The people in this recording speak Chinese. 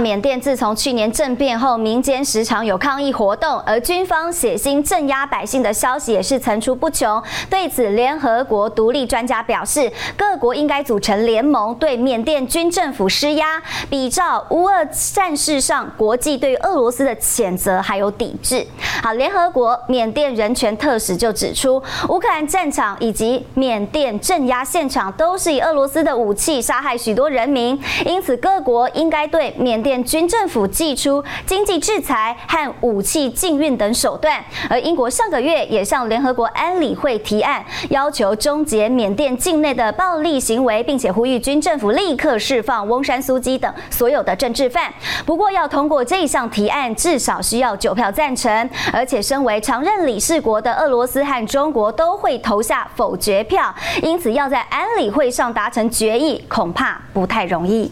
缅甸自从去年政变后，民间时常有抗议活动，而军方血腥镇压百姓的消息也是层出不穷。对此，联合国独立专家表示，各国应该组成联盟，对缅甸军政府施压，比照乌俄战事上国际对俄罗斯的谴责还有抵制。好，联合国缅甸人权特使就指出，乌克兰战场以及缅甸镇压现场都是以俄罗斯的武器杀害许多人民，因此各国应该对缅甸。军政府祭出经济制裁和武器禁运等手段，而英国上个月也向联合国安理会提案，要求终结缅甸境内的暴力行为，并且呼吁军政府立刻释放翁山苏姬等所有的政治犯。不过，要通过这一项提案，至少需要九票赞成，而且身为常任理事国的俄罗斯和中国都会投下否决票，因此要在安理会上达成决议，恐怕不太容易。